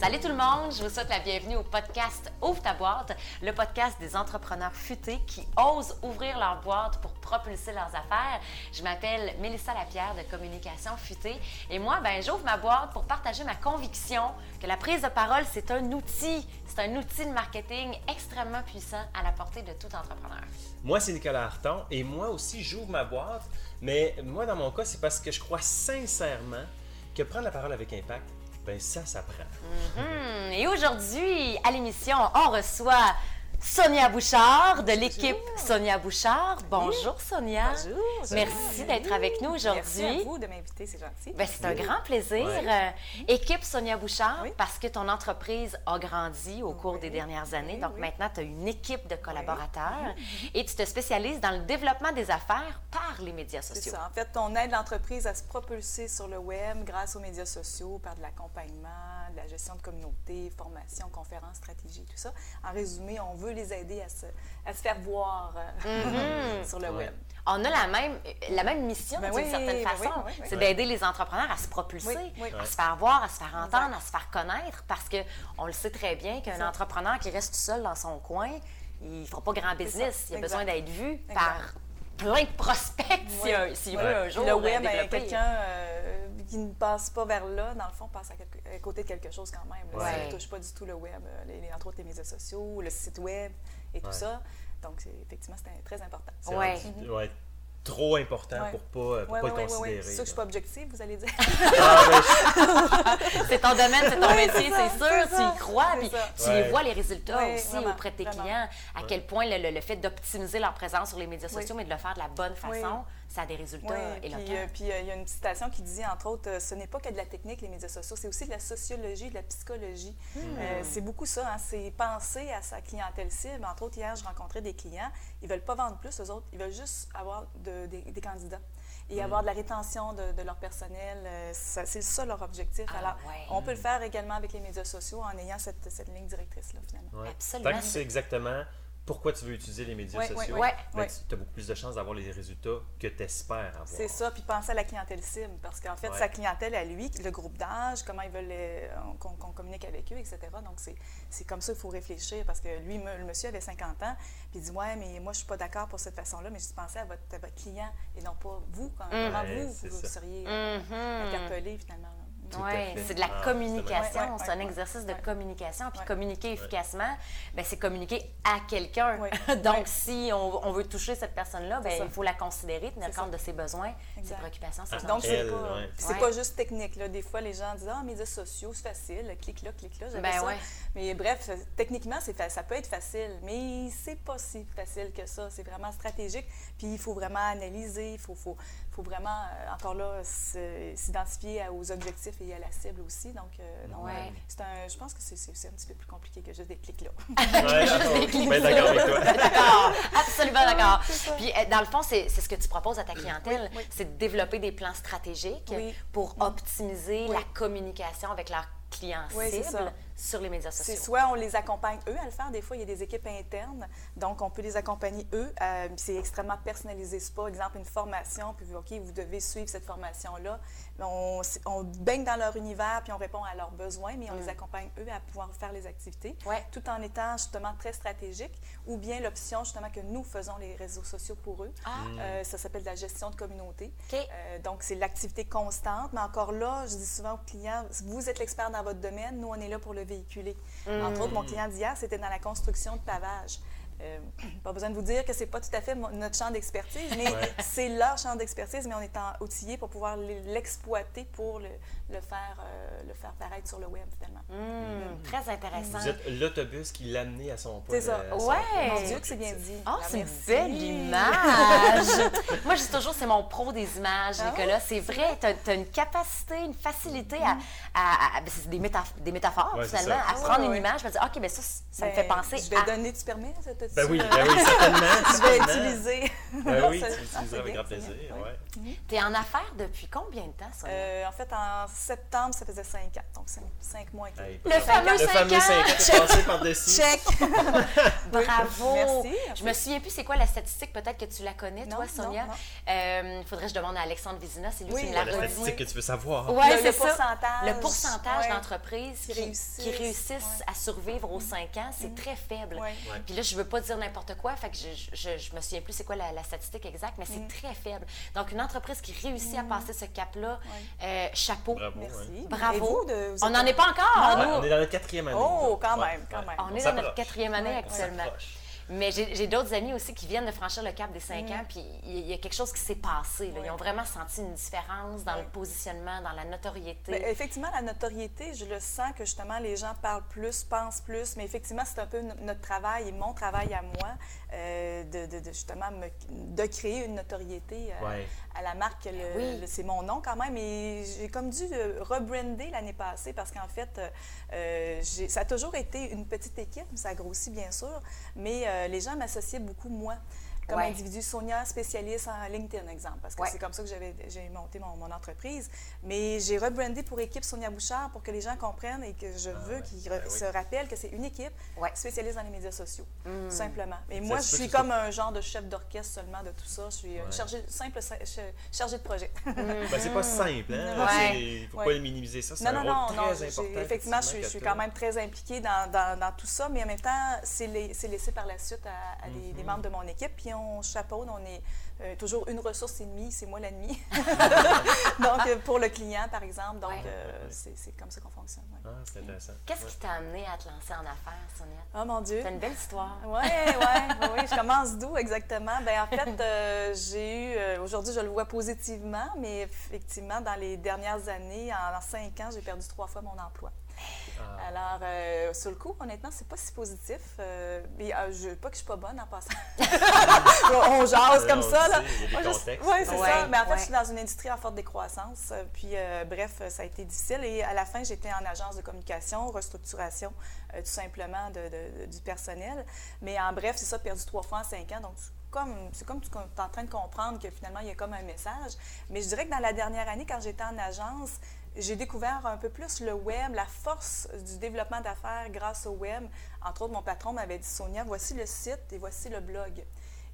Salut tout le monde, je vous souhaite la bienvenue au podcast Ouvre ta boîte, le podcast des entrepreneurs futés qui osent ouvrir leur boîte pour propulser leurs affaires. Je m'appelle Mélissa Lapierre de Communication Futée et moi, ben, j'ouvre ma boîte pour partager ma conviction que la prise de parole, c'est un outil, c'est un outil de marketing extrêmement puissant à la portée de tout entrepreneur. Moi, c'est Nicolas Harton et moi aussi, j'ouvre ma boîte, mais moi, dans mon cas, c'est parce que je crois sincèrement que prendre la parole avec impact, ben ça, ça prend. Mhm. Et aujourd'hui, à l'émission, on reçoit Sonia Bouchard de l'équipe Sonia Bouchard. Bonjour Sonia. Bonjour. Merci d'être avec nous Merci à aujourd'hui. vous de m'inviter, c'est gentil. Ben, c'est un grand plaisir. Euh, équipe Sonia Bouchard, Oui. parce que ton entreprise a grandi au cours des dernières années. Donc maintenant, tu as une équipe de collaborateurs et tu te spécialises dans le développement des affaires par les médias C'est sociaux. ça. En fait, on aide l'entreprise à se propulser sur le web grâce aux médias sociaux, par de l'accompagnement, de la gestion de communauté, formation, conférences, stratégie, tout ça. En résumé, on veut les aider à se, à se faire voir euh, sur le Ouais. web. On a la même, la même mission Ben d'une oui, certaine ben façon. oui, oui, oui. C'est d'aider les entrepreneurs à se propulser, Oui, oui. à se faire voir, à se faire entendre, Exact. à se faire connaître, parce que on le sait très bien qu'un entrepreneur qui reste tout seul dans son coin, il ne fera pas grand business. Il a exact. besoin d'être vu Exact. par plein de prospects s'il Oui. s'il Oui. veut un jour le web, ben, quelqu'un euh, qui ne passe pas vers là, dans le fond, passe à, quelque- à côté de quelque chose quand même. là. Ouais. Ça ne touche pas du tout le web, euh, les, les- entre autres les médias sociaux, le site web et tout Ouais. ça. Donc, c'est- effectivement, c'est très important. Ouais. ouais, trop important Ouais. pour pas, pour Oui, pas oui, le considérer. C'est sûr que je ne suis pas objective, vous allez dire. Ah, ouais, C'est ton domaine, c'est ton métier, c'est sûr, c'est tu y crois, puis tu Ouais. les vois les résultats aussi vraiment, auprès de tes vraiment. clients, à quel point le, le- le fait d'optimiser leur présence sur les médias sociaux, mais de le faire de la bonne façon. Ça a des résultats Oui, puis, éloquents. euh, puis euh, il y a une citation qui dit, entre autres, euh, ce n'est pas que de la technique, les médias sociaux, c'est aussi de la sociologie, de la psychologie. Hmm. Euh, c'est beaucoup ça, hein, c'est penser à sa clientèle cible. Entre autres, hier, je rencontrais des clients, ils ne veulent pas vendre plus, eux autres, ils veulent juste avoir de- des, des candidats Hmm. et avoir de la rétention de, de leur personnel. euh, c'est ça leur objectif. Ah, Alors, ouais. on peut le faire également avec les médias sociaux en ayant cette, cette ligne directrice-là, finalement. ouais. Absolument. Tant que tu sais exactement pourquoi tu veux utiliser les médias Ouais, sociaux, ouais. ben, Ouais. tu as beaucoup plus de chances d'avoir les résultats que tu espères avoir. C'est ça, puis penser à la clientèle cible, parce qu'en fait, Ouais. sa clientèle à lui, le groupe d'âge, comment ils veulent euh, qu'on qu'on communique avec eux, etc. Donc, c'est- c'est comme ça qu'il faut réfléchir, parce que lui, me- le monsieur avait 50 ans, puis il dit Ouais, mais moi, je suis pas d'accord pour cette façon-là, mais je pensais à votre, à votre client et non pas vous. Quand- Comment vous, vous ça. seriez euh, Mhm. interpellé, finalement. Oui, c'est de la Ah, communication, Ouais, ouais, c'est un exercice de ouais. communication. Puis Ouais. communiquer efficacement, ben, c'est communiquer à quelqu'un. Ouais. Donc, Ouais. si on, on veut toucher cette personne-là, ben, il faut la considérer, tenir compte ça. de ses besoins, ses Exact. préoccupations, ses Ah, Donc, c'est pas, c'est pas juste technique. Là. Des fois, les gens disent Ah, médias sociaux, c'est facile, clique là, clique là. Ben ça. ouais. Mais bref, techniquement, ça peut être facile, mais c'est pas si facile que ça. C'est vraiment stratégique. Puis il faut vraiment analyser, il faut, faut, faut vraiment, euh, encore là, s'identifier aux objectifs et à la cible aussi. Donc, euh, non, Ouais. euh, c'est un, je pense que c'est un petit peu plus compliqué que juste des clics là. Ouais, d'accord. D'accord avec toi. D'accord, absolument d'accord. Puis, dans le fond, c'est c'est ce que tu proposes à ta clientèle, Oui, oui. c'est de développer des plans stratégiques Oui. pour optimiser Oui. la communication avec leurs clients Oui, c'est cibles ça. Sur les médias C'est sociaux. soit on les accompagne eux à le faire. Des fois, il y a des équipes internes, donc on peut les accompagner eux. Euh, c'est extrêmement personnalisé. C'est pas, exemple, une formation, puis OK, vous devez suivre cette formation-là. On, on baigne dans leur univers, puis on répond à leurs besoins, mais on les accompagne eux à pouvoir faire les activités, Mm. Ouais. tout en étant justement très stratégique. Ou bien l'option justement que nous faisons les réseaux sociaux pour eux. Ah. Euh, ça s'appelle de la gestion de communauté. OK. Euh, donc, c'est l'activité constante. Mais encore là, je dis souvent aux clients, vous êtes l'expert dans votre domaine, nous, on est là pour le Entre autres, mon client d'hier, c'était dans la construction de pavage. Euh, pas besoin de vous dire que c'est pas tout à fait notre champ d'expertise, mais Ouais. c'est leur champ d'expertise, mais on est en outillé pour pouvoir l'exploiter pour le, le faire, euh, le faire paraître sur le web, finalement. Hum, Très intéressant. Vous êtes l'autobus qui l'a amené à son point. C'est ça. à son- Ouais. Mon Dieu, que c'est bien dit. Oh, Ah, c'est une belle image! Moi, je dis toujours, c'est mon pro des images, Ah Nicolas. c'est vrai, tu as, une capacité, une facilité à. à- à- ben, c'est des, métaph- des métaphores, Ouais, finalement, ça. à Ah, prendre ouais, une ouais. image, je me dire, OK, ben ça, ça me Ben, fait penser Je vais à. donner, tu permets? Ça, t'as-tu, Ben oui, ben oui, certainement. je vais utiliser. Ben oui, tu c'est avec grand c'est bien, oui. ouais. Tu es en affaires depuis combien de temps, Sonia? Euh, en fait, en septembre, ça faisait 5 ans. Donc, 5 mois et quelques. Hey, Le bravo. fameux Le cinq fameux ans. 5 ans, tu es passé par-dessus. Check! Oui, Bravo! Merci. Je me souviens plus c'est quoi la statistique, peut-être que tu la connais, Non, toi, Sonia. non. Euh, faudrait que je demande à Alexandre Vizina, c'est lui Oui, qui me La l'a statistique que tu veux savoir. Ouais, Le- c'est le ça. pourcentage. Le pourcentage Ouais. d'entreprises qui, Qui réussissent, qui réussissent ouais. À survivre aux 5 ans, c'est très faible. Ouais. Ouais. Puis là, je veux pas dire n'importe quoi, fait que je, je, je me souviens plus c'est quoi la, la statistique exacte, mais c'est très faible. Donc, une entreprise qui réussit à passer ce cap-là, euh, chapeau. Bravo. Merci. Bravo. Et vous, de- vous On êtes- n'en est pas encore, on est dans notre quatrième année. Oh, quand même, quand ouais. même. On est dans notre quatrième année Ouais, on actuellement. Mais j'ai d'autres amis aussi qui viennent de franchir le cap des 5 ans, puis il y, a quelque chose qui s'est passé. là. Ils ont vraiment senti une différence dans le positionnement, dans la notoriété. Ben, effectivement, la notoriété, je le sens que justement les gens parlent plus, pensent plus, mais effectivement, c'est un peu no- notre travail et mon travail à moi euh, de, de- de justement me- de créer une notoriété euh, Ouais. à la marque. Le- Oui. le- c'est mon nom quand même et j'ai comme dû euh, rebrander l'année passée parce qu'en fait, euh, ça a toujours été une petite équipe, ça a grossi bien sûr, mais euh, les gens m'associaient beaucoup moi. Comme Ouais. individu, Sonia, spécialiste en LinkedIn, exemple, parce que Ouais. c'est comme ça que j'avais, j'ai monté mon, mon entreprise. Mais j'ai rebrandé pour équipe Sonia Bouchard pour que les gens comprennent et que je veux ouais. qu'ils Ben oui. se rappellent que c'est une équipe Ouais. spécialiste dans les médias sociaux, Mm. tout simplement. Et moi, je suis comme un genre de chef d'orchestre seulement de tout ça. Je suis chargée, simple ch- chargée de projet. Ben, c'est pas simple, hein? Ouais. Il faut Ouais. pas le minimiser ça. C'est Non, un non, rôle non, très important. Effectivement, je, je suis quand même très impliquée dans, dans- dans tout ça, mais en même temps, c'est lai- c'est laissé par la suite à, à des, Mm-hmm. des membres de mon équipe. Puis on chapeaude, on est euh, toujours une ressource et demie, c'est moi l'ennemi. Donc, euh, pour le client, par exemple. Donc, Ouais. euh, c'est comme ça qu'on fonctionne. ouais. Ah, c'est intéressant. Qu'est-ce Ouais. qui t'a amené à te lancer en affaires, Sonia? Oh mon Dieu! C'est une belle histoire. Oui, oui, oui. Je commence d'où exactement? Ben en fait, euh, j'ai eu, euh, aujourd'hui, je le vois positivement, mais effectivement, dans les dernières années, en, en cinq ans, j'ai perdu trois fois mon emploi. Ah. Alors, euh, sur le coup, honnêtement, c'est pas si positif. Euh, mais, euh, je, pas que je suis pas bonne en passant. on jase comme ça, là. il y a des Moi, je- contextes. ouais, c'est Ouais, ça. Mais en fait, ouais. je suis dans une industrie en forte décroissance. euh, Puis, euh, bref, ça a été difficile. Et à la fin, j'étais en agence de communication, restructuration, tout simplement, de, de- du personnel. Mais en bref, c'est ça, perdu trois fois en cinq ans. Donc, c'est comme, c'est comme tu es en train de comprendre que finalement, il y a comme un message. Mais je dirais que dans la dernière année, quand j'étais en agence, j'ai découvert un peu plus le web, la force du développement d'affaires grâce au web. Entre autres, mon patron m'avait dit Sonia, voici le site et voici le blog.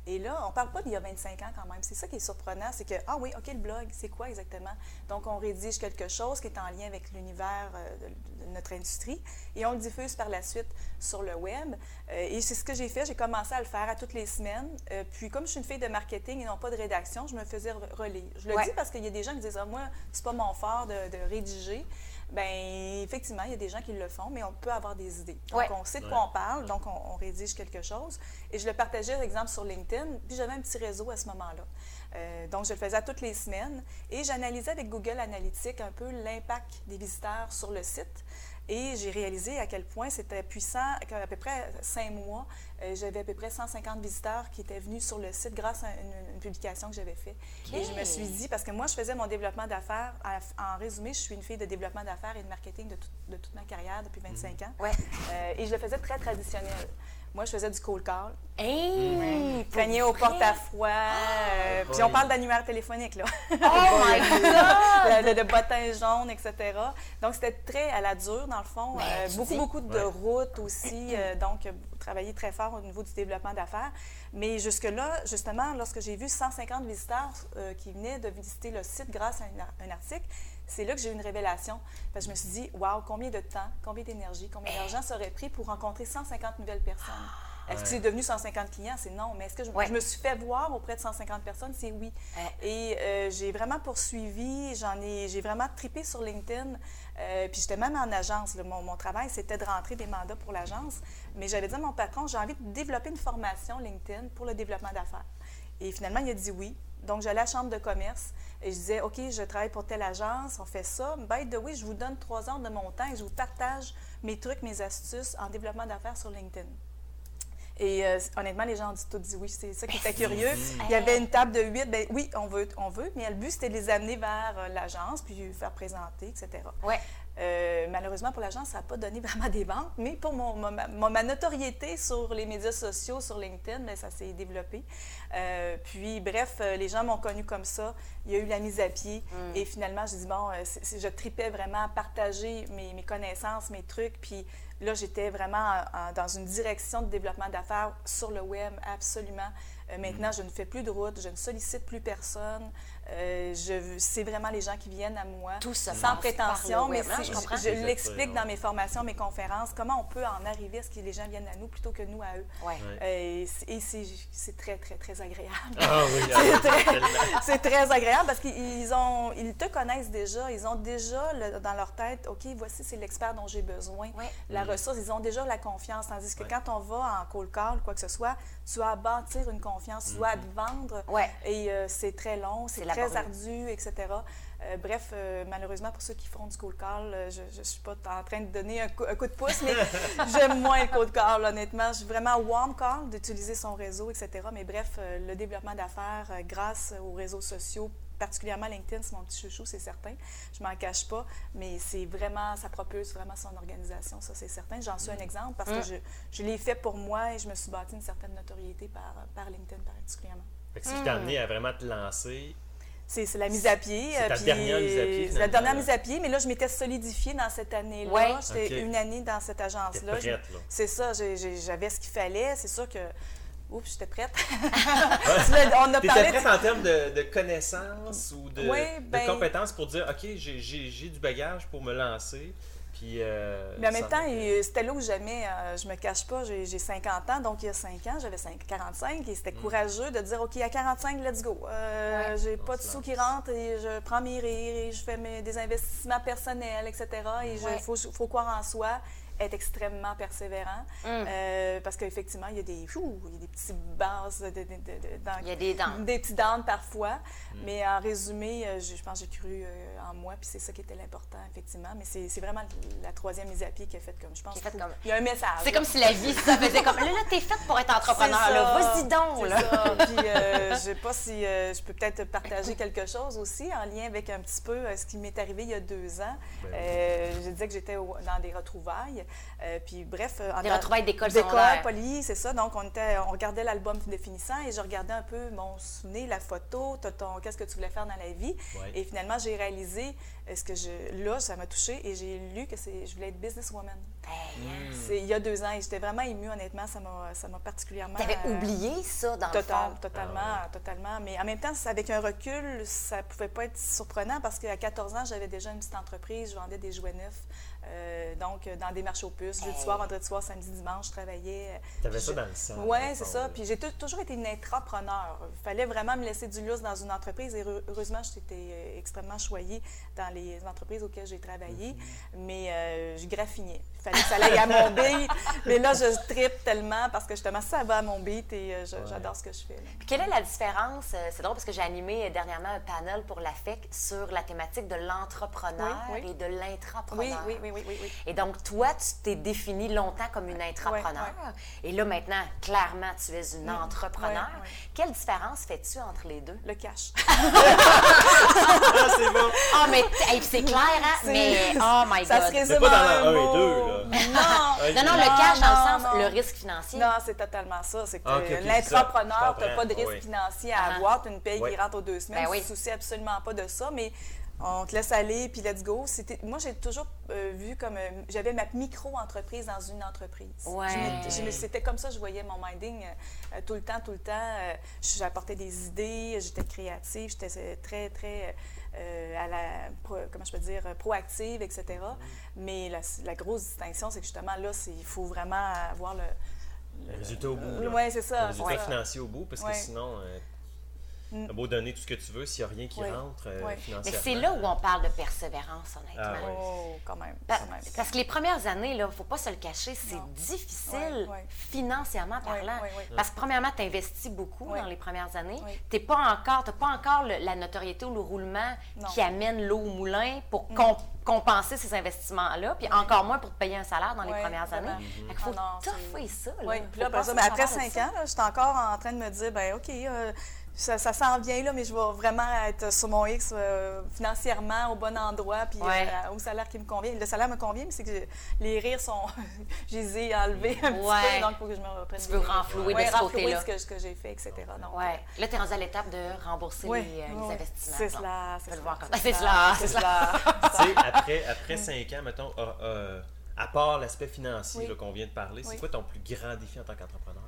Et là, on ne parle pas d'il y a 25 ans quand même. C'est ça qui est surprenant, c'est que, ah oui, OK, le blog, c'est quoi exactement? Donc, on rédige quelque chose qui est en lien avec l'univers euh, de, de notre industrie et on le diffuse par la suite sur le web. Euh, et c'est ce que j'ai fait. J'ai commencé à le faire à toutes les semaines. Euh, puis, comme je suis une fille de marketing et non pas de rédaction, je me faisais re- relire. Je le Ouais. dis parce qu'il y a des gens qui disent, ah, moi, c'est pas mon fort de, de rédiger. Bien, effectivement, il y a des gens qui le font, mais on peut avoir des idées. Donc, Ouais. on sait de quoi on parle, donc on, on rédige quelque chose. Et je le partageais, par exemple, sur LinkedIn, puis j'avais un petit réseau à ce moment-là. Euh, donc, je le faisais à toutes les semaines et j'analysais avec Google Analytics un peu l'impact des visiteurs sur le site. Et j'ai réalisé à quel point c'était puissant, qu'à peu près cinq mois, euh, j'avais à peu près 150 visiteurs qui étaient venus sur le site grâce à une, une publication que j'avais faite. Et je me suis dit, parce que moi, je faisais mon développement d'affaires, en, en résumé, je suis une fille de développement d'affaires et de marketing de, tout- de toute ma carrière depuis 25 ans. Ouais. Euh, et je le faisais très traditionnel. Moi, je faisais du cold call, Hey! pour cogner aux vrai? portes à froid. euh, puis on boy. parle d'annuaire téléphonique, là. Oh my God! de, de bottins jaunes, etc. Donc, c'était très à la dure, dans le fond. Euh, beaucoup, dis. beaucoup de Ouais. routes aussi. euh, donc, travailler très fort au niveau du développement d'affaires. Mais jusque-là, justement, lorsque j'ai vu 150 visiteurs euh, qui venaient de visiter le site grâce à un, un article, c'est là que j'ai eu une révélation. Parce que je me suis dit, waouh, combien de temps, combien d'énergie, combien d'argent ça aurait pris pour rencontrer 150 nouvelles personnes? Est-ce que c'est devenu 150 clients? C'est non. Mais est-ce que je, Ouais. je me suis fait voir auprès de 150 personnes? C'est oui. Ouais. Et euh, j'ai vraiment poursuivi, j'en ai, j'ai vraiment tripé sur LinkedIn. Euh, puis j'étais même en agence. là. Mon, mon travail, c'était de rentrer des mandats pour l'agence. Mais j'avais dit à mon patron, j'ai envie de développer une formation LinkedIn pour le développement d'affaires. Et finalement, il a dit oui. Donc, j'allais à la chambre de commerce et je disais, OK, je travaille pour telle agence, on fait ça. By the way, je vous donne trois heures de mon temps et je vous partage mes trucs, mes astuces en développement d'affaires sur LinkedIn. Et euh, honnêtement, les gens ont tout dit oui. C'est ça qui était curieux. Il y avait une table de huit. Ben oui, on veut, on veut. Mais le but, c'était de les amener vers euh, l'agence, puis faire présenter, etc. Ouais. Euh, malheureusement, pour l'agence, ça n'a pas donné vraiment des ventes, mais pour mon, ma, ma, notoriété sur les médias sociaux, sur LinkedIn, bien, ça s'est développé. Euh, puis, bref, les gens m'ont connu comme ça. Il y a eu la mise à pied. Mm. Et finalement, j'ai dit, bon, je tripais vraiment à partager mes, mes connaissances, mes trucs. Puis là, j'étais vraiment dans une direction de développement d'affaires sur le web, absolument. Maintenant, je ne fais plus de route, je ne sollicite plus personne. Euh, c'est vraiment les gens qui viennent à moi, Tout ça sans prétention, mais hein, je, je l'explique dans mes formations, mes conférences, comment on peut en arriver à ce que les gens viennent à nous plutôt que nous à eux. Ouais. Euh, et c'est très, très, très agréable. Ah oui, c'est très, très, agréable parce qu'ils ont, ils te connaissent déjà, ils ont déjà dans leur tête, OK, voici, c'est l'expert dont j'ai besoin, la Mm. ressource, ils ont déjà la confiance, tandis que quand on va en call call, quoi que ce soit, tu dois bâtir une confiance, tu dois Mm-hmm. te vendre, ouais. et euh, c'est très long, c'est très laborieux. ardu, etc. Euh, bref, euh, malheureusement, pour ceux qui font du cold call, je ne suis pas en train de donner un coup, un coup de pouce, mais j'aime moins le cold call, honnêtement. Je suis vraiment warm call, d'utiliser son réseau, etc. Mais bref, euh, le développement d'affaires euh, grâce aux réseaux sociaux, particulièrement LinkedIn, c'est mon petit chouchou, c'est certain. Je m'en cache pas, mais c'est vraiment, ça propulse vraiment son organisation, ça c'est certain. J'en suis un exemple parce que je, je l'ai fait pour moi et je me suis bâti une certaine notoriété par, par LinkedIn particulièrement. Fait que ce qui t'a amené à vraiment te lancer. C'est c'est la mise à pied. C'est ta puis, dernière mise à pied, C'est la dernière mise à pied, mais là, je m'étais solidifiée dans cette année-là. Ouais. J'étais une année dans cette agence-là. prête, Je- là. C'est ça, j'avais ce qu'il fallait. C'est sûr que. Oups, j'étais prête. On a T'étais parlé. prête en termes de, de connaissances ou de, Oui, de ben- compétences pour dire, OK, j'ai- du bagage pour me lancer. Puis, euh, Mais en même temps, il- c'était là où jamais, euh, je me cache pas, j'ai j'ai 50 ans, donc il y a 5 ans, j'avais 5 45 et c'était Mm. courageux de dire, OK, à 45, let's go. Euh, Ouais. J'ai pas de sous qui rentrent et je prends mes rires et je fais mes- des investissements personnels, etc. Et il Ouais. faut, faut croire en soi, être extrêmement persévérant Mm. euh, parce qu'effectivement, il y a des, ouh, il y a des petits bases de, de- de- de- dans- Il y a des dents. des petits dents parfois, Mm. mais en résumé, euh, je, je pense que j'ai cru euh, en moi, puis c'est ça qui était l'important, effectivement. Mais c'est c'est vraiment la troisième mise à pied qui a fait comme, je pense, comme- il y a un message. C'est comme si la vie, ça faisait comme. Là, là, t'es faite pour être entrepreneur, C'est là. ça. Vas-y donc, C'est là. ça. Puis, euh, je sais pas si euh, je peux peut-être partager quelque chose aussi en lien avec un petit peu euh, ce qui m'est arrivé il y a deux ans. Ben oui. Euh, je disais que j'étais dans des retrouvailles. Euh, puis, bref. euh, en Des retrouvailles d'école D'école, poly, c'est ça. Donc, on, était, on regardait l'album de finissant et je regardais un peu mon souvenir, la photo, qu'est-ce que tu voulais faire dans la vie. Ouais. Et finalement, j'ai réalisé euh, ce que je. Là, ça m'a touché et j'ai lu que c'est, je voulais être businesswoman. C'est il y a deux ans et j'étais vraiment émue, honnêtement. Ça m'a, ça m'a particulièrement. T'avais euh, oublié ça, dans le Total, fond. totalement, Ah totalement. Mais en même temps, avec un recul, ça pouvait pas être surprenant parce qu'à 14 ans, j'avais déjà une petite entreprise, je vendais des jouets neufs. Euh, donc, euh, dans des marchés aux puces, jeudi Hey. soir, vendredi soir, samedi, dimanche, je travaillais. T'avais ça Je- dans le sang. Oui, c'est ça. Puis j'ai tou- toujours été une intrapreneur. Il fallait vraiment me laisser du lousse dans une entreprise et heureusement, j'étais euh, extrêmement choyée dans les entreprises auxquelles j'ai travaillé. Mm-hmm. Mais euh, je graffinais. Il fallait que ça aille à mon beat. Mais là, je tripe tellement parce que justement, ça va à mon beat et euh, Ouais. j'adore ce que je fais. là. Puis quelle est la différence? euh, C'est drôle parce que j'ai animé euh, dernièrement un panel pour la FEC sur la thématique de l'entrepreneur Oui, oui. et de Oui, l'intrapreneur. oui, oui, oui, oui, oui. Et donc, toi, tu t'es défini longtemps comme une intrapreneur. Et là, maintenant, clairement, tu es une entrepreneur. ouais, ouais. Quelle différence fais-tu entre les deux? Le cash. Ah, c'est bon! Ah, mais hey, c'est clair, hein? Mais, oh my ça God. se résume pas dans un et deux, là. Non, Non, non, Non, le cash dans non, le sens, non. le risque financier. Non, c'est totalement ça. C'est que Ah, ok, ok, c'est ça. l'entrepreneur, tu n'as pas de risque Oui. financier à Ah. avoir. Tu une paye Oui. qui rentre aux deux semaines. Ben Tu ne te soucies absolument pas de ça, mais on te laisse aller, puis let's go. C'était- Moi, j'ai toujours euh, vu comme... euh, J'avais ma micro-entreprise dans une entreprise. Ouais. C'était comme ça que je voyais mon minding euh, tout le temps, tout le temps. Euh, J'apportais des idées, j'étais créative, j'étais très, très... euh, à la, pro- comment je peux dire, proactive, etc. Mais la, la grosse distinction, c'est que justement, là, c'est- il faut vraiment avoir le, Le résultat au bout. oui, c'est ça. Le résultat Ouais. financier au bout, parce que sinon, euh, Mm. t'as beau donner tout ce que tu veux, s'il n'y a rien qui rentre euh, Ouais. Mais financièrement. c'est là où on parle de persévérance, honnêtement. Ah ouais. Oh, quand même. Pa- quand même. Parce que les premières années, il ne faut pas se le cacher, c'est difficile financièrement parlant. Parce que premièrement, tu investis beaucoup dans les premières années. Tu n'as pas encore, t'as pas encore le- la notoriété ou le roulement Non. qui amène l'eau au moulin pour com- compenser ces investissements-là, puis encore moins pour te payer un salaire dans les premières années. Fait qu'il faut Ah non, toffer ça. là. Oui, puis là, après, ça, mais après savoir de cinq ans, j'étais encore en train de me dire, ben OK, euh, ça, ça s'en vient, là, mais je vais vraiment être sur mon X euh, financièrement au bon endroit, puis Ouais. euh, au salaire qui me convient. Le salaire me convient, mais c'est que les rires sont. je les ai enlevés un petit Ouais. peu, donc il faut que je me reprenne. Tu veux les- renflouer Ouais, de ce renflouer côté-là. ce que, ce que j'ai fait, etc. Donc, Ouais. Là, tu es rendu à l'étape de rembourser les, euh, investissements. C'est cela, c'est cela. C'est cela, c'est cela. tu sais, après, après cinq ans, mettons, euh, euh, à part l'aspect financier Oui. là, qu'on vient de parler, c'est quoi ton plus grand défi en tant qu'entrepreneur?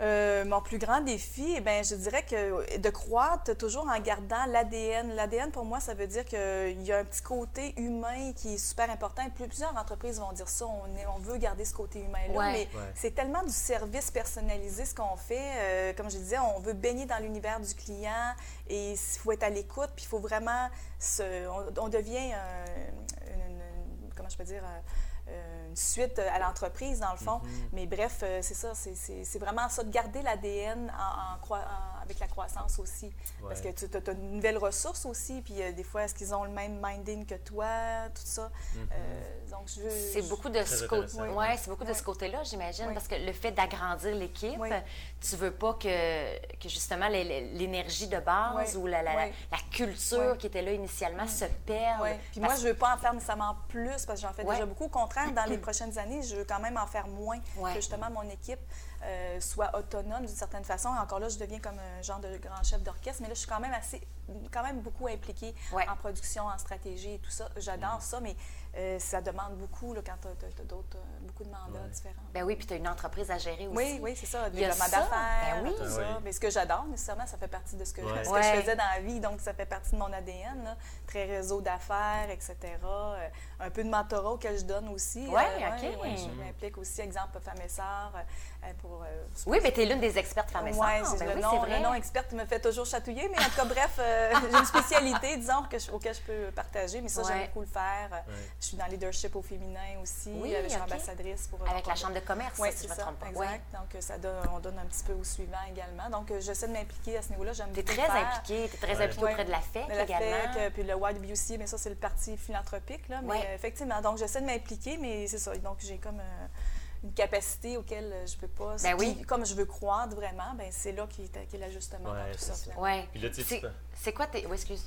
Euh, mon plus grand défi, eh ben, je dirais que de croître toujours en gardant l'ADN. L'ADN, pour moi, ça veut dire qu'il y a un petit côté humain qui est super important. Et plusieurs entreprises vont dire ça, on, est- on veut garder ce côté humain-là, Ouais. mais Ouais. c'est tellement du service personnalisé ce qu'on fait. Euh, comme je disais, on veut baigner dans l'univers du client et il faut être à l'écoute, puis il faut vraiment se... On, on devient euh, une, une- comment je peux dire... euh, euh, une suite à l'entreprise, dans le fond. Mhm. Mais bref, euh, c'est ça, c'est- vraiment ça, de garder l'ADN en, en avec la croissance aussi. Parce que Ouais. tu as, une nouvelle ressource aussi, puis euh, des fois, est-ce qu'ils ont le même minding que toi, tout ça? Mhm. Euh, donc, je. C'est beaucoup de ce côté. Ouais, c'est beaucoup de ce côté-là, j'imagine, parce que le fait d'agrandir l'équipe, tu veux pas que, que justement l'énergie de base ou la, la, la- culture qui était là initialement se perde. Ouais. Puis Parce- moi, je veux pas en faire nécessairement plus parce que j'en fais Ouais. déjà beaucoup. Au contraire, dans les prochaines années, je veux quand même en faire moins. Ouais. Que justement, mon équipe euh, soit autonome d'une certaine façon. Encore là, je deviens comme un genre de grand chef d'orchestre, mais là, je suis quand même assez, quand même beaucoup impliquée Ouais. en production, en stratégie et tout ça. J'adore ça, mais euh, ça demande beaucoup là, quand tu as, d'autres, euh, beaucoup de mandats Ouais. différents. Ben oui, puis tu as une entreprise à gérer aussi. Oui, oui, c'est ça, développement d'affaires, ben oui. tout ça. oui. Mais ce que j'adore, nécessairement, ça fait partie de ce que, Ouais. ce que Ouais. je faisais dans la vie, donc ça fait partie de mon ADN, là. très réseau d'affaires, etc. Euh, un peu de mentorat auquel je donne aussi. Euh, OK. ouais, je m'implique aussi, exemple, Femmes et euh, pour... euh, Oui, mais tu es l'une des expertes femmes et c'est Ben le, oui, nom, c'est le vrai. nom experte me fait toujours chatouiller, mais en tout cas, bref, euh, j'ai une spécialité, disons, que je, auquel je peux partager, mais ça, Ouais. j'aime beaucoup le faire. Euh, Ouais. Je suis dans le leadership au féminin aussi, Oui, euh, je suis OK. ambassadrice pour... Avec la chambre de commerce, si je ne me trompe pas. exact. Ouais. Donc, ça donne, on donne un petit peu au suivant également. Donc, j'essaie de m'impliquer à ce niveau-là. J'aime Tu es beaucoup très faire. impliquée, tu es très impliquée auprès de la FEC la également. FEC, puis le YWC, mais ça, c'est le parti philanthropique. Là, mais Ouais. effectivement, donc j'essaie de m'impliquer, mais c'est ça. Donc, j'ai comme euh, une capacité auquel euh, je peux pas. Ben oui. Puis, comme je veux croître vraiment, ben c'est là qui est, qui est l'ajustement Ouais, dans tout ça. ça. Ouais. Puis là, tu sais, tu C'est quoi tes. Oui, excuse.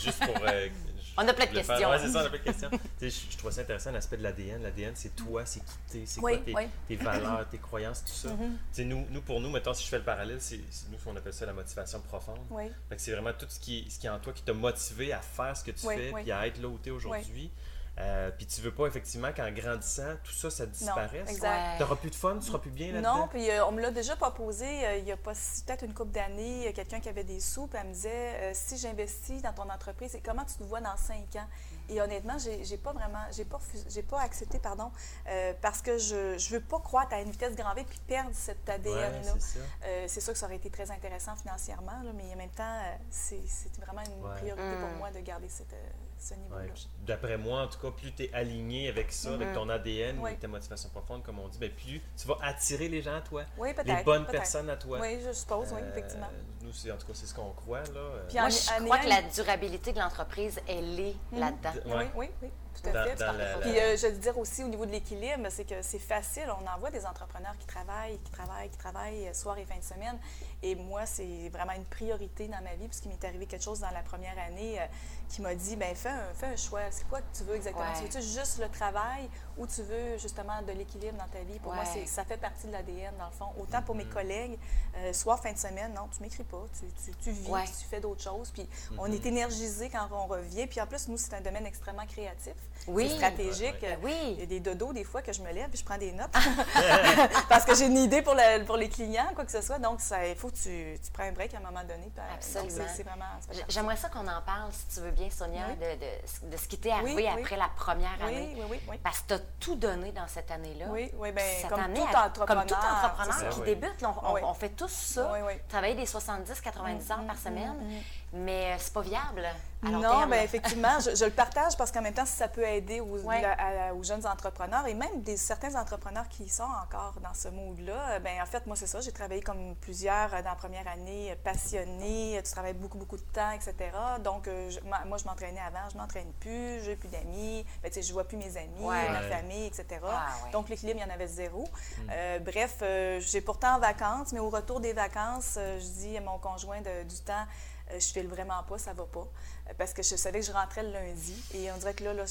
Juste pour. euh, On a plein de questions. Ouais, c'est ça, on a plein de questions. Tu sais, je, je trouve ça intéressant l'aspect de l'ADN. L'ADN, c'est toi, c'est qui t'es, c'est Oui, quoi tes, oui. tes valeurs, tes croyances, tout ça. Tu sais, nous, nous, pour nous, mettons, si je fais le parallèle, c'est, nous, on appelle ça la motivation profonde. Oui. C'est vraiment tout ce qui, ce qui est en toi qui t'a motivé à faire ce que tu Oui, fais, oui. puis à être là où tu es aujourd'hui. Euh, puis tu veux pas effectivement qu'en grandissant, tout ça, ça disparaisse? exact. Ouais. T'auras plus de fun, tu seras plus bien là-dedans? Non, puis euh, on me l'a déjà proposé euh, il y a pas peut-être une couple d'années, quelqu'un qui avait des sous, puis elle me disait euh, si j'investis dans ton entreprise, et comment tu te vois dans cinq ans Et honnêtement, j'ai pas vraiment, j'ai pas, j'ai pas accepté, pardon, euh, parce que je je veux pas croître à une vitesse grand V puis perdre cet ADN Ouais, là. c'est. Euh, sûr que ça aurait été très intéressant financièrement, là, mais en même temps, euh, c'est vraiment une Ouais. priorité pour Mm. moi de garder cette, euh, ce niveau-là. Ouais, puis D'après moi, en tout cas, plus tu es aligné avec ça, avec Mhm. ton ADN, Oui. avec ta motivation profonde, comme on dit, ben, plus tu vas attirer les gens à toi, Oui, peut-être. les bonnes personnes à toi. Oui, je suppose, oui, Euh, effectivement. Nous, c'est, en tout cas, c'est ce qu'on croit. Là. Puis Moi, en- je en crois que la durabilité de l'entreprise, elle est là-dedans. Ouais. Oui, oui, oui, tout à Dans- fait. dans la- Puis la- euh, je veux dire aussi au niveau de l'équilibre, c'est que c'est facile. On en voit des entrepreneurs qui travaillent, qui travaillent, qui travaillent euh, soir et fin de semaine. Et moi, c'est vraiment une priorité dans ma vie, puisqu'il m'est arrivé quelque chose dans la première année euh, qui m'a dit, ben fais un, fais un choix. C'est quoi que tu veux exactement? Ouais. Tu veux-tu juste le travail ou tu veux justement de l'équilibre dans ta vie? Pour moi, Ouais. c'est- ça fait partie de l'ADN, dans le fond. Autant pour mes collègues, euh, soir, fin de semaine, non, tu m'écris pas. Tu, tu, tu vis, Ouais. tu fais d'autres choses. Puis on est énergisé quand on revient. Puis en plus, nous, c'est un domaine extrêmement créatif. Oui. C'est stratégique. Ouais, ouais. Oui. Il y a des dodos des fois que je me lève et je prends des notes parce que j'ai une idée pour, le- pour les clients, quoi que ce soit. Donc, ça, il faut que tu, tu prends un break à un moment donné. euh, Absolument. c'est- vraiment... J'aimerais ça qu'on en parle, si tu veux bien, Sonia, Oui. de, de- de ce qui t'est arrivé Oui, oui. après la première année. oui, oui, oui. Parce que tu as tout donné dans cette année-là. Oui, oui, Cette comme année, tout entrepreneur, Comme tout entrepreneur qui Oui. débute, là, on, on- Oui. on fait tous ça. Oui, oui. Travailler des 70-90 heures par semaine, mm, mais euh, c'est pas viable à long non, bien effectivement, je, je le partage parce qu'en même temps, si ça peut aider aux, Ouais. la- à- aux jeunes entrepreneurs et même des, certains entrepreneurs qui sont encore dans ce mood-là. Ben, en fait, moi, c'est ça. J'ai travaillé comme plusieurs euh, dans la première année, euh, passionnés. Tu travailles beaucoup, beaucoup de temps, etc. Donc, euh, je- moi, je m'entraînais avant, je m'entraîne plus, j'ai plus d'amis. Ben, tu sais, je vois plus mes amis, Ouais. ma famille, etc. Ah, ouais. Donc, l'équilibre, il y en avait zéro. Euh, bref, euh, j'ai pourtant en vacances, mais au retour des vacances, euh, je dis à mon conjoint de- du temps, euh, je file vraiment pas, ça va pas. Euh, Parce que je savais que je rentrais le lundi et on dirait que là, là,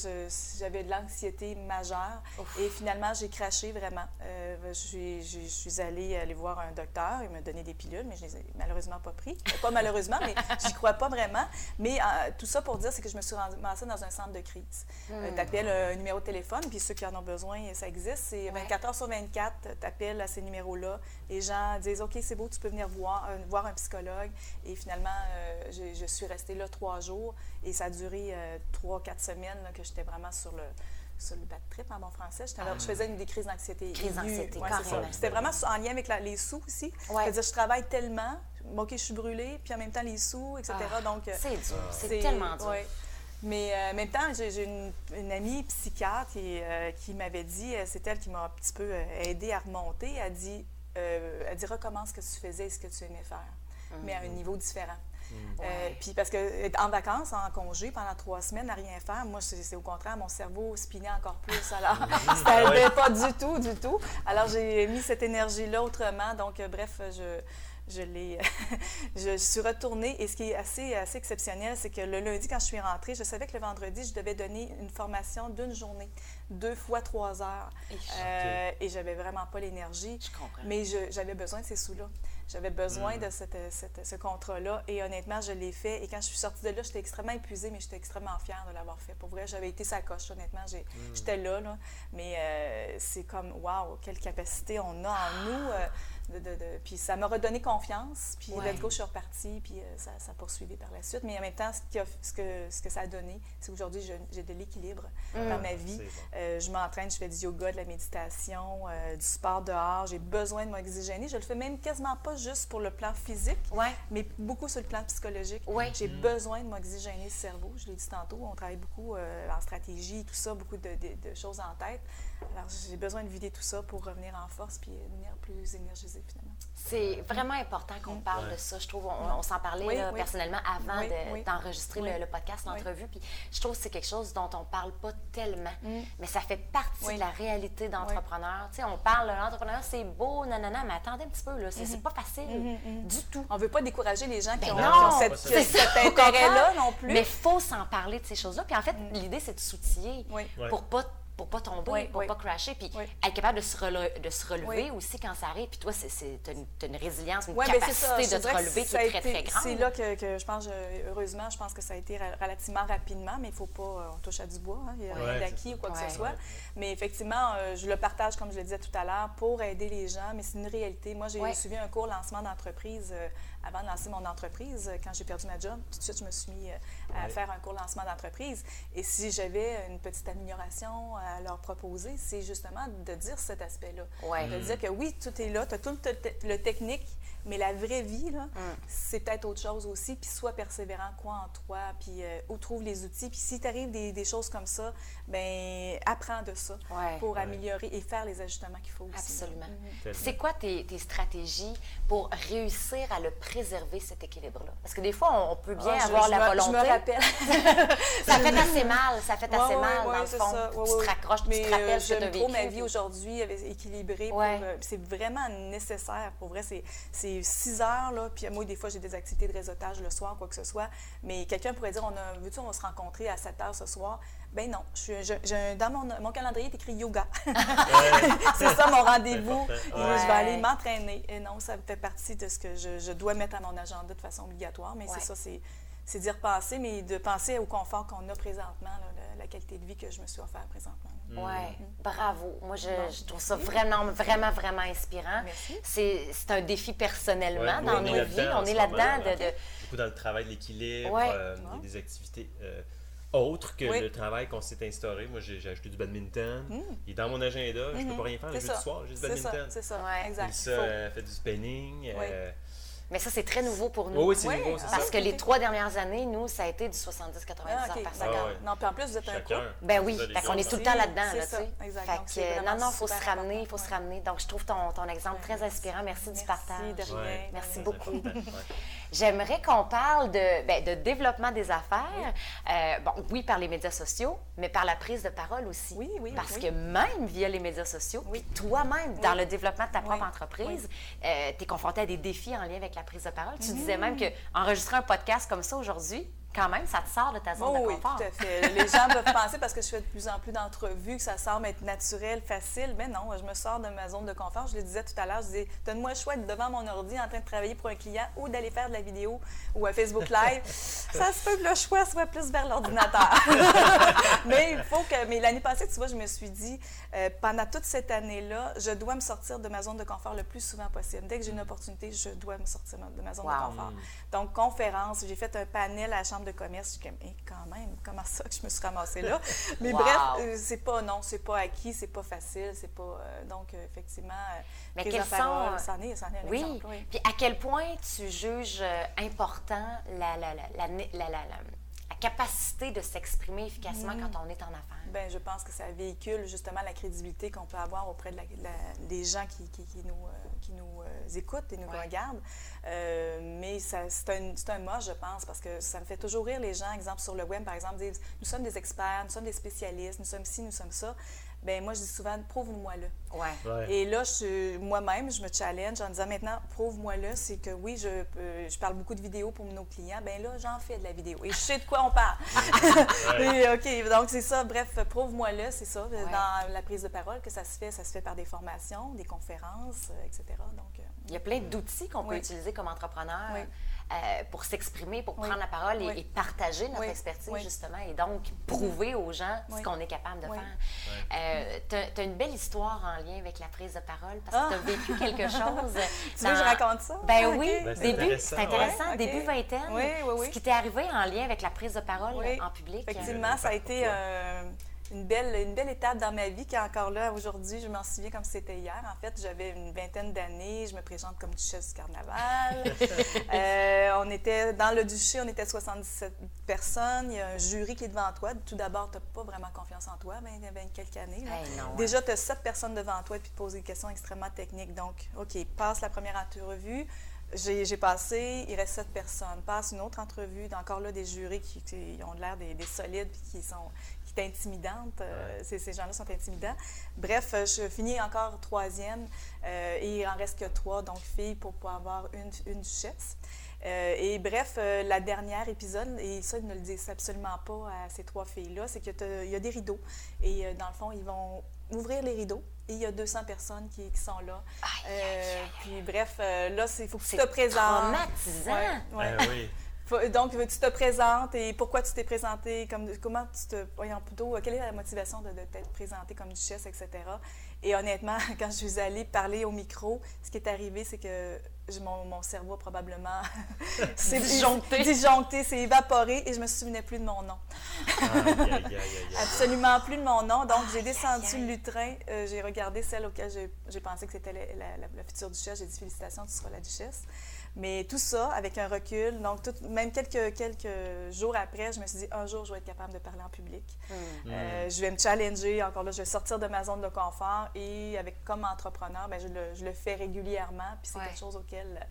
j'avais de l'anxiété majeure. Ouf. Et finalement, j'ai craché vraiment. Euh, je, suis- je- je suis allée aller voir un docteur, il m'a donné des pilules, mais je les ai malheureusement pas pris. Euh, Pas malheureusement, mais j'y crois pas vraiment. Mais euh, tout ça pour dire, c'est que je me suis ramassée dans un centre de crise. Hmm. tu appelles un numéro de téléphone, puis ceux qui en ont besoin, ça existe. C'est 24 heures sur 24, tu appelles à ces numéros-là. Les gens disent OK, c'est beau, tu peux venir voir, voir un psychologue. Et finalement, je, je suis restée là trois jours et ça a duré euh, trois, quatre semaines là, que j'étais vraiment sur le sur le bad trip en bon français. Là- Je faisais une des crises d'anxiété. Crise d'anxiété, Ouais. C'était vraiment en lien avec la- les sous aussi. Ouais. C'est-à-dire, je travaille tellement, OK, je suis brûlée, puis en même temps, les sous, etc. Ah, Donc, euh, c'est dur, c'est c'est- tellement dur. ouais. Mais euh, en même temps, j'ai une, une amie psychiatre et, euh, qui m'avait dit, c'est elle qui m'a un petit peu aidée à remonter. Elle dit, euh, elle dit recommence ce que tu faisais et ce que tu aimais faire, mais à un niveau différent. Euh, puis parce que être en vacances, en congé, pendant trois semaines, à rien faire, moi, c'est au contraire, mon cerveau spinait encore plus. Alors, ça n'aidait pas du tout, du tout. Alors, j'ai mis cette énergie-là autrement. Donc, euh, bref, je, je l'ai... je suis retournée. Et ce qui est assez, assez exceptionnel, c'est que le lundi, quand je suis rentrée, je savais que le vendredi, je devais donner une formation d'une journée, deux fois trois heures. Euh, et j'avais vraiment pas l'énergie. Mais j'avais besoin de ces sous-là. J'avais besoin de cette, cette- ce contrat-là. Et honnêtement, je l'ai fait. Et quand je suis sortie de là, j'étais extrêmement épuisée, mais j'étais extrêmement fière de l'avoir fait. Pour vrai, j'avais été sa coche, honnêtement. j'ai- J'étais là, là. Mais euh, c'est comme, waouh, quelle capacité on a en nous. euh, de, de- de- Puis ça m'a redonné confiance. Puis Ouais. let's go, je suis repartie. Puis euh, ça, ça a poursuivi par la suite. Mais en même temps, ce, qui a- ce que, ce que ça a donné, c'est qu'aujourd'hui, j'ai de l'équilibre dans ma vie. Bon. Euh, je m'entraîne, je fais du yoga, de la méditation, euh, du sport dehors. J'ai besoin de m'oxygéner. Je le fais même quasiment pas juste pour le plan physique, Ouais. mais beaucoup sur le plan psychologique. Ouais. J'ai besoin de m'oxygéner le cerveau. Je l'ai dit tantôt, on travaille beaucoup euh, en stratégie, tout ça, beaucoup de, de- de choses en tête. Alors, j'ai besoin de vider tout ça pour revenir en force puis devenir plus énergisé finalement. C'est vraiment important qu'on parle de ça. Je trouve, on, on s'en parlait Oui, là, oui. personnellement avant Oui, d'enregistrer le, le podcast, l'entrevue. Puis je trouve que c'est quelque chose dont on parle pas tellement, mais ça fait partie de la réalité d'entrepreneur. Tu sais, on parle de l'entrepreneur, c'est beau, nanana, mais attendez un petit peu, là, c'est c'est pas facile du tout. On veut pas décourager les gens qui, Ben ont, non, qui ont cette- cet intérêt-là contraire. non plus. Mais il faut s'en parler de ces choses-là. Puis en fait, l'idée, c'est de s'outiller pour pas pour pas tomber, Oui, pour oui. pas crasher, puis Oui. être capable de se, rele- de se relever Oui. aussi quand ça arrive. Puis toi, c'est, c'est, t'as, une, résilience, une ben, ça. capacité de te relever qui est très, été- très grande. C'est là que, que je pense, je- heureusement, je pense que ça a été relativement rapidement, mais il ne faut pas, euh, on touche à du bois, hein, il n'y a Ouais, rien d'acquis ou quoi que ce soit. Mais effectivement, euh, je le partage, comme je le disais tout à l'heure, pour aider les gens, mais c'est une réalité. Moi, j'ai Ouais. suivi un cours lancement d'entreprise euh, avant de lancer mon entreprise. Euh, Quand j'ai perdu ma job, tout de suite, je me suis mis euh, à Ouais. faire un cours lancement d'entreprise. Et si j'avais une petite amélioration à leur proposer, c'est justement de dire cet aspect-là. Ouais. De dire que oui, tout est là, tu as tout le, te- le technique, mais la vraie vie, là, Mm. c'est peut-être autre chose aussi. Puis sois persévérant, crois en toi, puis euh, où trouve les outils. Puis si t'arrive des, des choses comme ça, ben apprends de ça Ouais. pour Ouais. améliorer et faire les ajustements qu'il faut aussi. Absolument. Mhm. Tellement. C'est quoi tes, tes stratégies pour réussir à le préserver, cet équilibre-là? Parce que des fois, on, on peut bien Ah, avoir je la me- volonté. Je me rappelle. ça fait assez mal, ça fait Ouais, assez ouais, mal, ouais, dans le fond. tu Ouais, te raccroches, Mais tu te rappelles euh, ce que tu as vécu. ma vie aujourd'hui équilibrée. euh, c'est vraiment nécessaire. Pour vrai, c'est c'est six heures. Là, puis moi, des fois, j'ai des activités de réseautage le soir, quoi que ce soit. Mais quelqu'un pourrait dire, on a, veux-tu, on va se rencontrer à 7 heures ce soir? Ben non, je suis, je- je- dans mon, mon calendrier, il est écrit yoga. c'est ça mon rendez-vous. Et. Je vais aller m'entraîner. Et non, ça fait partie de ce que je, je dois mettre à mon agenda de façon obligatoire. Mais Ouais. c'est ça, c'est c'est d'y repenser, mais de penser au confort qu'on a présentement, là, la, la qualité de vie que je me suis offert présentement. Ouais, bravo. Moi, je, Bon, je trouve ça vraiment, vraiment, vraiment inspirant. Merci. C'est c'est un défi personnellement Ouais, dans nos vies. On est là-dedans de, de- Beaucoup dans le travail de l'équilibre, Ouais. euh, il y a des activités euh, autres que Oui. le travail qu'on s'est instauré. Moi, j'ai acheté du badminton. Il est dans mon agenda. Je peux pas rien faire le Mm. C'est jeudi ça. soir, j'ai du C'est ça, badminton. c'est ça. Ouais. Exact. Puis ça, Il euh, fait du spinning. euh, Mais ça, c'est très nouveau pour nous. Oui, oui, c'est Oui, nouveau, c'est ah, ça. Parce que les trois dernières années, nous, ça a été du 70-90 Ah, par d'accord. semaine. ouais. Non, puis en plus, vous êtes un Chacun. couple. Ben oui, fait qu'on est tout le temps là-dedans, c'est là, tu sais. exact. Fait que, non, non, il faut se ramener, il faut se ramener. Donc, je trouve ton, ton exemple Ouais, très inspirant. Merci, du partage. de rien. Ouais. Merci beaucoup. J'aimerais qu'on parle de, ben, de développement des affaires. Euh, bon, oui, par les médias sociaux, mais par la prise de parole aussi. Oui, oui, Parce oui. que même via les médias sociaux, Oui. toi-même, dans Oui. le développement de ta propre Oui. entreprise, tu es confronté à des défis en lien avec la prise de parole. Tu disais Mm-hmm. même que enregistrer un podcast comme ça aujourd'hui, quand même, ça te sort de ta zone Oh, de oui, confort. tout à fait. Les gens peuvent penser, parce que je fais de plus en plus d'entrevues, que ça semble être naturel, facile. Mais non, je me sors de ma zone de confort. Je le disais tout à l'heure, je disais, donne-moi le choix d'être devant mon ordi en train de travailler pour un client ou d'aller faire de la vidéo ou un Facebook Live. ça se peut que le choix soit plus vers l'ordinateur. mais il faut que. Mais l'année passée, tu vois, je me suis dit, euh, pendant toute cette année-là, je dois me sortir de ma zone de confort le plus souvent possible. Dès que j'ai une opportunité, je dois me sortir de ma zone Wow. de confort. Donc, conférence, j'ai fait un panel à la Chambre de commerce. Je suis comme, Eh, quand même, comment ça que je me suis ramassée là? Mais Wow. bref, euh, c'est pas, non, c'est pas acquis, c'est pas facile, c'est pas. euh, donc, euh, effectivement, Mais quels sont, euh, c'en est, un Oui. exemple. Oui. Puis à quel point tu juges important la, la, la, la, la- la- la- la capacité de s'exprimer efficacement quand on est en affaires? Ben, je pense que ça véhicule justement la crédibilité qu'on peut avoir auprès de la- la- des gens qui, qui- qui nous, euh, qui nous euh, écoutent et nous Ouais. regardent. Euh, mais c'est un, un mot, je pense, parce que ça me fait toujours rire les gens, exemple sur le web, par exemple, disent Nous sommes des experts, nous sommes des spécialistes, nous sommes ci, nous sommes ça. Ben moi, je dis souvent Prouve-moi-le. Ouais. Ouais. Et là, je- moi-même, je me challenge en disant maintenant, prouve-moi-le, c'est que oui, je, euh, je parle beaucoup de vidéos pour nos clients. Ben là, j'en fais de la vidéo et je sais de quoi on parle. Et, OK, donc c'est ça. Bref, prouve-moi-le, c'est ça. Dans la prise de parole que ça se fait, ça se fait par des formations, des conférences, euh, etc. Donc, euh, Il y a plein d'outils qu'on peut Oui. utiliser comme entrepreneur Oui. Euh, pour s'exprimer, pour Oui. prendre la parole et, Oui. et partager notre Oui. expertise, Oui. justement, et donc prouver aux gens ce qu'on est capable de Oui. faire. tu as, une belle histoire en lien avec la prise de parole parce que Ah! tu as vécu quelque chose. Tu veux que je raconte ça? Ben Ah, oui, Ben, c'est début, intéressant, c'est intéressant, ouais. début OK. vingtaine. Oui, oui, oui. Ce qui t'est arrivé en lien avec la prise de parole Oui. en public. Effectivement, ça a été euh, une, belle, une belle étape dans ma vie qui est encore là aujourd'hui. Je m'en souviens comme c'était hier. En fait, j'avais une vingtaine d'années. Je me présente comme duchesse du carnaval. Euh, on était dans le duché, on était 77 personnes. Il y a un jury qui est devant toi. Tout d'abord, tu n'as pas vraiment confiance en toi, ben, il y a 20 quelques années. là. Hey, non, hein. Déjà, tu as sept personnes devant toi et puis te poser des questions extrêmement techniques. Donc, OK, passe la première entrevue. J'ai j'ai passé, il reste sept personnes. Passe une autre entrevue, encore là, des jurés qui, qui ont l'air des, des solides puis qui sont qui est intimidante. Euh, ces, ces gens-là sont intimidants. Bref, euh, je finis encore troisième euh, et il en reste que trois, donc filles, pour pouvoir avoir une, une duchesse. Euh, et bref, euh, la dernière épisode, et ça, ils ne le disent absolument pas à ces trois filles-là, c'est qu'il y a des rideaux. Et euh, dans le fond, ils vont ouvrir les rideaux et il y a 200 personnes qui, qui sont là. Aïe, aïe, aïe, puis bref, euh, là, il faut que tu C'est te présentes. traumatisant. Ouais, ouais. Ah oui. Donc, tu te présentes et pourquoi tu t'es présenté, comme, comment tu te. Voyons plutôt, euh, quelle est la motivation de, de t'être présenté comme duchesse, etc. Et honnêtement, quand je suis allée parler au micro, ce qui est arrivé, c'est que je- mon, mon cerveau a probablement s'est- Disjoncté. disjoncté, s'est évaporé et je me souvenais plus de mon nom. Absolument plus de mon nom. Donc, j'ai descendu le lutrin. euh, j'ai regardé celle auquel j'ai- j'ai pensé que c'était la, la- la- la future duchesse. J'ai dit félicitations, tu seras la duchesse. Mais tout ça avec un recul. Donc, tout- même quelques, quelques jours après, je me suis dit, un jour, je vais être capable de parler en public. Hmm. Euh, je vais me challenger. Encore là, je vais sortir de ma zone de confort. Et avec comme entrepreneur, ben, je, le, je le fais régulièrement. Puis c'est Ouais. quelque chose auquel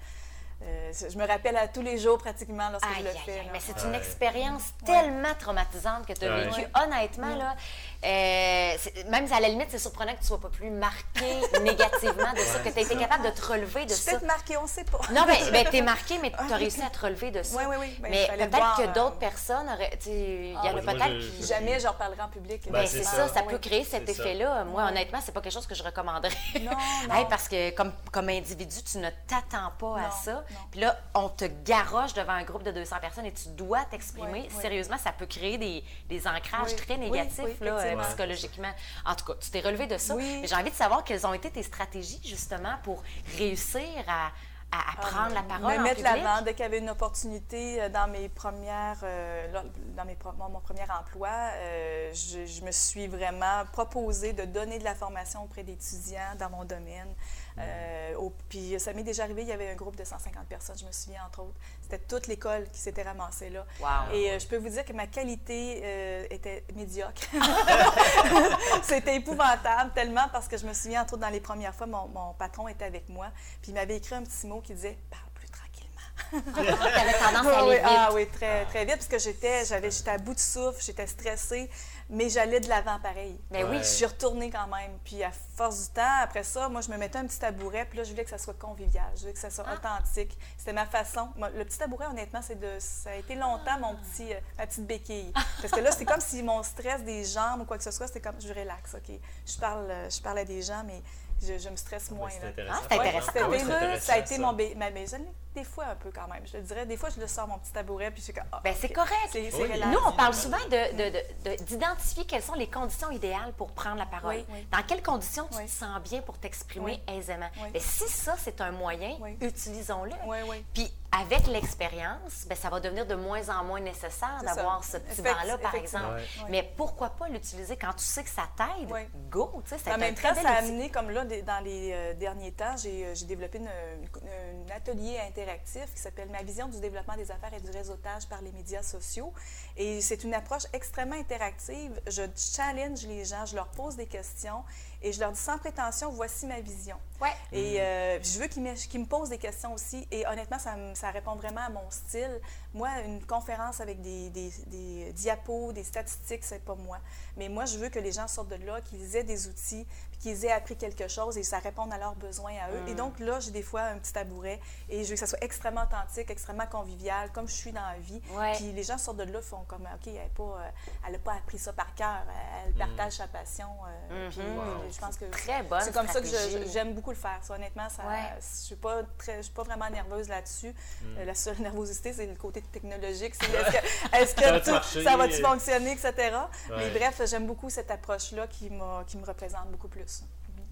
euh, je me rappelle à tous les jours pratiquement lorsque Aïe, je le aïe, fais. aïe. Mais c'est une expérience tellement traumatisante que tu as vécue. Honnêtement, là, euh, même à la limite, c'est surprenant que tu ne sois pas plus marqué négativement de ça, que tu as été capable de te relever de Je suis ça. peut-être marquée, on ne sait pas. Non, mais ben, t'es marqué, mais tu as réussi à te relever de ça. Oui, oui, oui. Ben, mais peut-être que euh, d'autres personnes auraient. tu Il y en a moi, peut-être qui. Jamais je reparlerai en public. Ben, Ben, c'est ça. ça, ça Oui. peut créer cet ça. effet-là. Moi, honnêtement, c'est pas quelque chose que je recommanderais. Non, non. Hey, parce que comme, comme individu, tu ne t'attends pas à ça. Puis là, on te garoche devant un groupe de 200 personnes et tu dois t'exprimer. Sérieusement, ça peut créer des, des ancrages très négatifs là, psychologiquement. En tout cas, tu t'es relevé de ça. Oui. Mais j'ai envie de savoir quelles ont été tes stratégies justement pour réussir à à, prendre la parole Me mettre l'avant dès qu'il y avait une opportunité euh, dans mes premières, euh, dans mes, mon, mon premier emploi, euh, je, je me suis vraiment proposé de donner de la formation auprès d'étudiants dans mon domaine. Euh, au- puis ça m'est déjà arrivé, il y avait un groupe de 150 personnes, je me souviens entre autres. C'était toute l'école qui s'était ramassée là. Wow. Et euh, je peux vous dire que ma qualité euh, était médiocre. C'était épouvantable tellement parce que je me souviens, entre autres, dans les premières fois, mon, mon patron était avec moi, puis il m'avait écrit un petit mot qui disait Parle plus tranquillement. Tu avais tendance à Ah aller vite. ah oui, très, très vite, parce que j'étais, j'avais, j'étais à bout de souffle, j'étais stressée, mais j'allais de l'avant pareil. Ben oui. Je suis retournée quand même. Puis à force du temps, après ça, moi, je me mettais un petit tabouret, puis là, je voulais que ça soit convivial, je voulais que ça soit Ah. authentique. C'était ma façon. Moi, le petit tabouret, honnêtement, c'est de, ça a été longtemps mon petit, euh, ma petite béquille. Parce que là, c'est comme si mon stress des jambes ou quoi que ce soit, c'était comme, je relaxe, OK? Je parle, euh, je parle à des gens, mais je, je me stresse moins. C'est là. intéressant. Ah, intéressant. Oui, intéressant, ça a été ça. mon bé... ma maison. Des fois, un peu quand même, je te dirais. Des fois, je le sors mon petit tabouret, puis je suis comme. ah, Ben, c'est correct. Oui. Nous, on parle souvent de- de- de- de- d'identifier quelles sont les conditions idéales pour prendre la parole. Oui, oui. Dans quelles conditions tu Oui. te sens bien pour t'exprimer aisément? Oui. Mais si ça, c'est un moyen, Oui. utilisons-le. Oui, oui. Puis avec l'expérience, ben, ça va devenir de moins en moins nécessaire ça. d'avoir ce petit banc-là, par exemple. Ouais. Mais pourquoi pas l'utiliser quand tu sais que ça t'aide? Oui. Go! Tu sais, c'est En même très temps, ça a amené, comme là, dans les euh, derniers temps, j'ai euh, j'ai développé un atelier interactif qui s'appelle Ma vision du développement des affaires et du réseautage par les médias sociaux. Et c'est une approche extrêmement interactive. Je challenge les gens, je leur pose des questions et je leur dis sans prétention, voici ma vision. Ouais. Et euh, puis je veux qu'ils me, posent des questions aussi. Et honnêtement, ça, répond vraiment à mon style. Moi, une conférence avec des, des- des diapos, des statistiques, c'est pas moi. Mais moi, je veux que les gens sortent de là, qu'ils aient des outils, qu'ils aient appris quelque chose et ça réponde à leurs besoins à eux. Et donc là, j'ai des fois un petit tabouret et je veux que ça soit extrêmement authentique, extrêmement convivial, comme je suis dans la vie. Ouais. Puis les gens sortent de là, font comme, OK, elle n'a pas, euh, pas appris ça par cœur, elle partage sa passion. euh, puis Mhm. je pense que c'est comme ça que j'aime beaucoup le faire. Ça, honnêtement, ça, Ouais. je suis pas très, je suis pas vraiment nerveuse là-dessus. Mm. Euh, la seule nervosité, c'est le côté technologique. Est-ce que, Ça va-tu tout- marcher? ça va-tu fonctionner, etc. Mais bref, j'aime beaucoup cette approche-là qui, qui me représente beaucoup plus.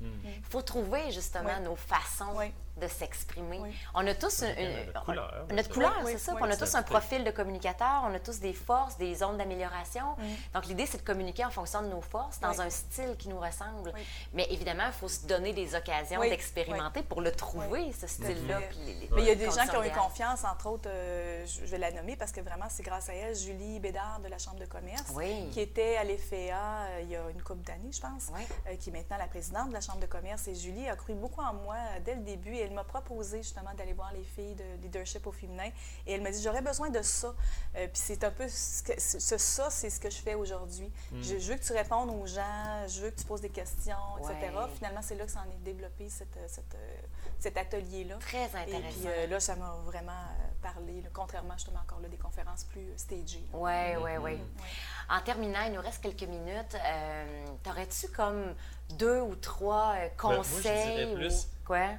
Il faut trouver justement Oui. nos façons Oui. De s'exprimer. Oui. On a tous une, Notre couleur, notre ça. couleur, Oui, c'est ça. oui, on a tous un profil de communicateur, on a tous des forces, des zones d'amélioration. Donc l'idée, c'est de communiquer en fonction de nos forces, dans Oui. un style qui nous ressemble. Oui. Mais évidemment, il faut se donner des occasions Oui, d'expérimenter pour le trouver, ce style-là. Mais il y a des gens qui ont eu confiance, entre autres, euh, je vais la nommer parce que vraiment, c'est grâce à elle, Julie Bédard de la Chambre de commerce, Oui. qui était à l'EFEA euh, il y a une couple d'années, je pense, Oui. euh, qui est maintenant la présidente de la Chambre de commerce. Et Julie a cru beaucoup en moi dès le début elle m'a proposé justement d'aller voir les filles de leadership au féminin. Et elle m'a dit, j'aurais besoin de ça. Euh, puis c'est un peu ce, que- ce- ça, c'est ce que je fais aujourd'hui. Je, je veux que tu répondes aux gens, je veux que tu poses des questions, etc. Finalement, c'est là que ça en est développé, cette, cette, euh, cet atelier-là. Très Et intéressant. puis euh, là, ça m'a vraiment euh, parlé, là, contrairement justement encore là, des conférences plus euh, stagées. Oui, oui, oui. Ouais. En terminant, il nous reste quelques minutes. Euh, T'aurais-tu comme deux ou trois euh, Ben, moi, je conseils? ou- Quoi?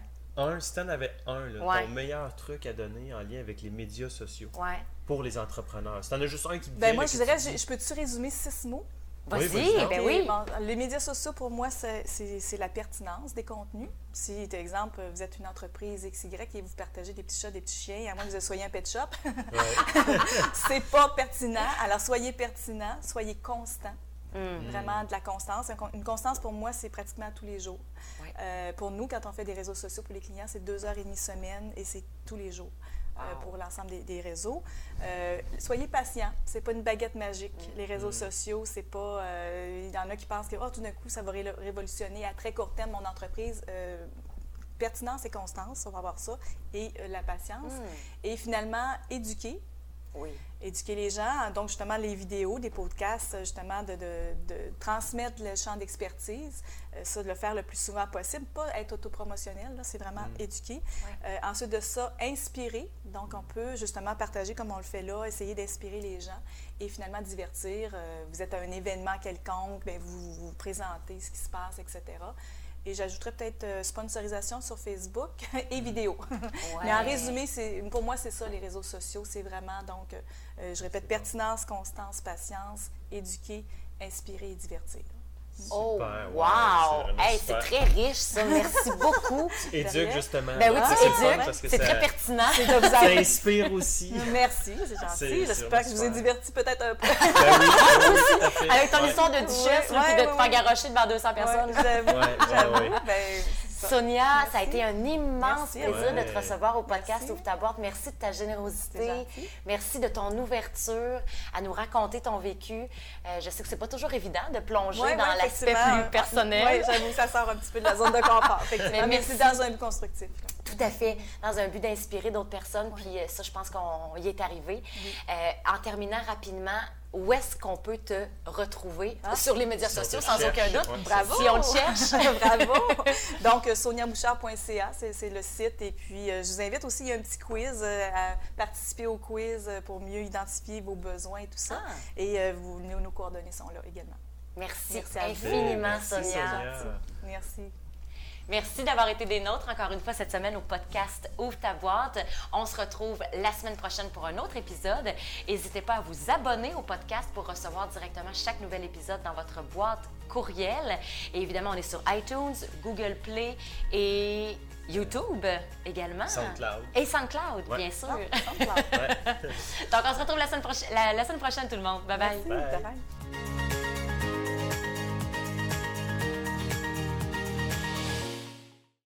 Un, si t'en avais un, là, Ouais. ton meilleur truc à donner en lien avec les médias sociaux Ouais. pour les entrepreneurs. Si t'en as juste un qui te Ben moi, je dirais, je, peux-tu résumer six mots? Vas-y, vas-y. ben Ok, oui. bon, les médias sociaux, pour moi, c'est- la pertinence des contenus. Si, par exemple, vous êtes une entreprise XY et vous partagez des petits chats, des petits chiens, à moins que vous soyez un pet shop, Ouais. c'est pas pertinent. Alors, soyez pertinent, soyez constant. Mm. Vraiment de la constance. Un con- Une constance, pour moi, c'est pratiquement tous les jours. Euh, pour nous, quand on fait des réseaux sociaux pour les clients, c'est deux heures et demie semaine et c'est tous les jours euh, pour l'ensemble des, des réseaux. Euh, soyez patient. C'est pas une baguette magique. Mm. Les réseaux sociaux, c'est pas. euh, Il y en a qui pensent que oh, tout d'un coup, ça va ré- révolutionner à très court terme mon entreprise. Pertinence et constance, on va voir ça, et la patience. Mm. Et finalement, éduquer Oui. éduquer les gens, donc justement les vidéos, des podcasts, justement de, de- de transmettre le champ d'expertise, euh, ça de le faire le plus souvent possible, pas être autopromotionnel, là, c'est vraiment éduquer. Euh, ensuite de ça, inspirer, donc on peut justement partager comme on le fait là, essayer d'inspirer les gens et finalement divertir. Euh, vous êtes à un événement quelconque, bien, vous vous présentez ce qui se passe, etc. Et j'ajouterais peut-être euh, sponsorisation sur Facebook et vidéo. Mais en résumé, pour moi, c'est ça, les réseaux sociaux. C'est vraiment, donc, euh, je répète, pertinence, constance, patience, éduquer, inspirer et divertir. Oh, Super, wow! c'est Hey, très riche, ça. Merci beaucoup. Éduque, justement. Ben oui, tu éduques. parce que C'est très pertinent. Ça inspire aussi. Merci, c'est gentil. J'espère que je vous ai diverti peut-être un peu. Ben oui, ben oui. Avec ton Ouais. histoire de duchesse, Ouais, là, puis de ouais, te ouais. faire garrocher devant 200 personnes. Ouais, J'avoue, Ouais, ouais, j'avoue. ouais. Ben, Sonia, ça a été un immense Merci. plaisir de te recevoir au podcast Merci. Ouvre ta boîte. Merci de ta générosité. Merci de ton ouverture à nous raconter ton vécu. Euh, je sais que c'est pas toujours évident de plonger Ouais, dans ouais, l'aspect plus personnel. Oui, j'avoue, ça sort un petit peu de la zone de confort. Mais merci. dans un but constructif. Tout à fait, dans un but d'inspirer d'autres personnes. Puis euh, ça, je pense qu'on y est arrivé. Euh, en terminant rapidement, où est-ce qu'on peut te retrouver Ah. sur les médias Si sociaux, sans cherche, aucun doute? ouais. Bravo! Si on le cherche. Bravo! Donc, euh, soniabouchard.ca, c'est le site. Et puis, euh, je vous invite aussi, il y a un petit quiz euh, à participer au quiz pour mieux identifier vos besoins et tout ça. Ah. Et euh, vous, nos, nos coordonnées sont là également. Merci, infiniment. Sonia. Merci. Merci d'avoir été des nôtres encore une fois cette semaine au podcast Ouvre ta boîte. On se retrouve la semaine prochaine pour un autre épisode. N'hésitez pas à vous abonner au podcast pour recevoir directement chaque nouvel épisode dans votre boîte courriel. Et évidemment, on est sur iTunes, Google Play et YouTube également. SoundCloud. Et SoundCloud, Ouais. bien sûr. Ah, SoundCloud. Ouais. Donc, on se retrouve la semaine, prochaine, la, la semaine prochaine, tout le monde. Bye bye. Merci. Bye. Bye.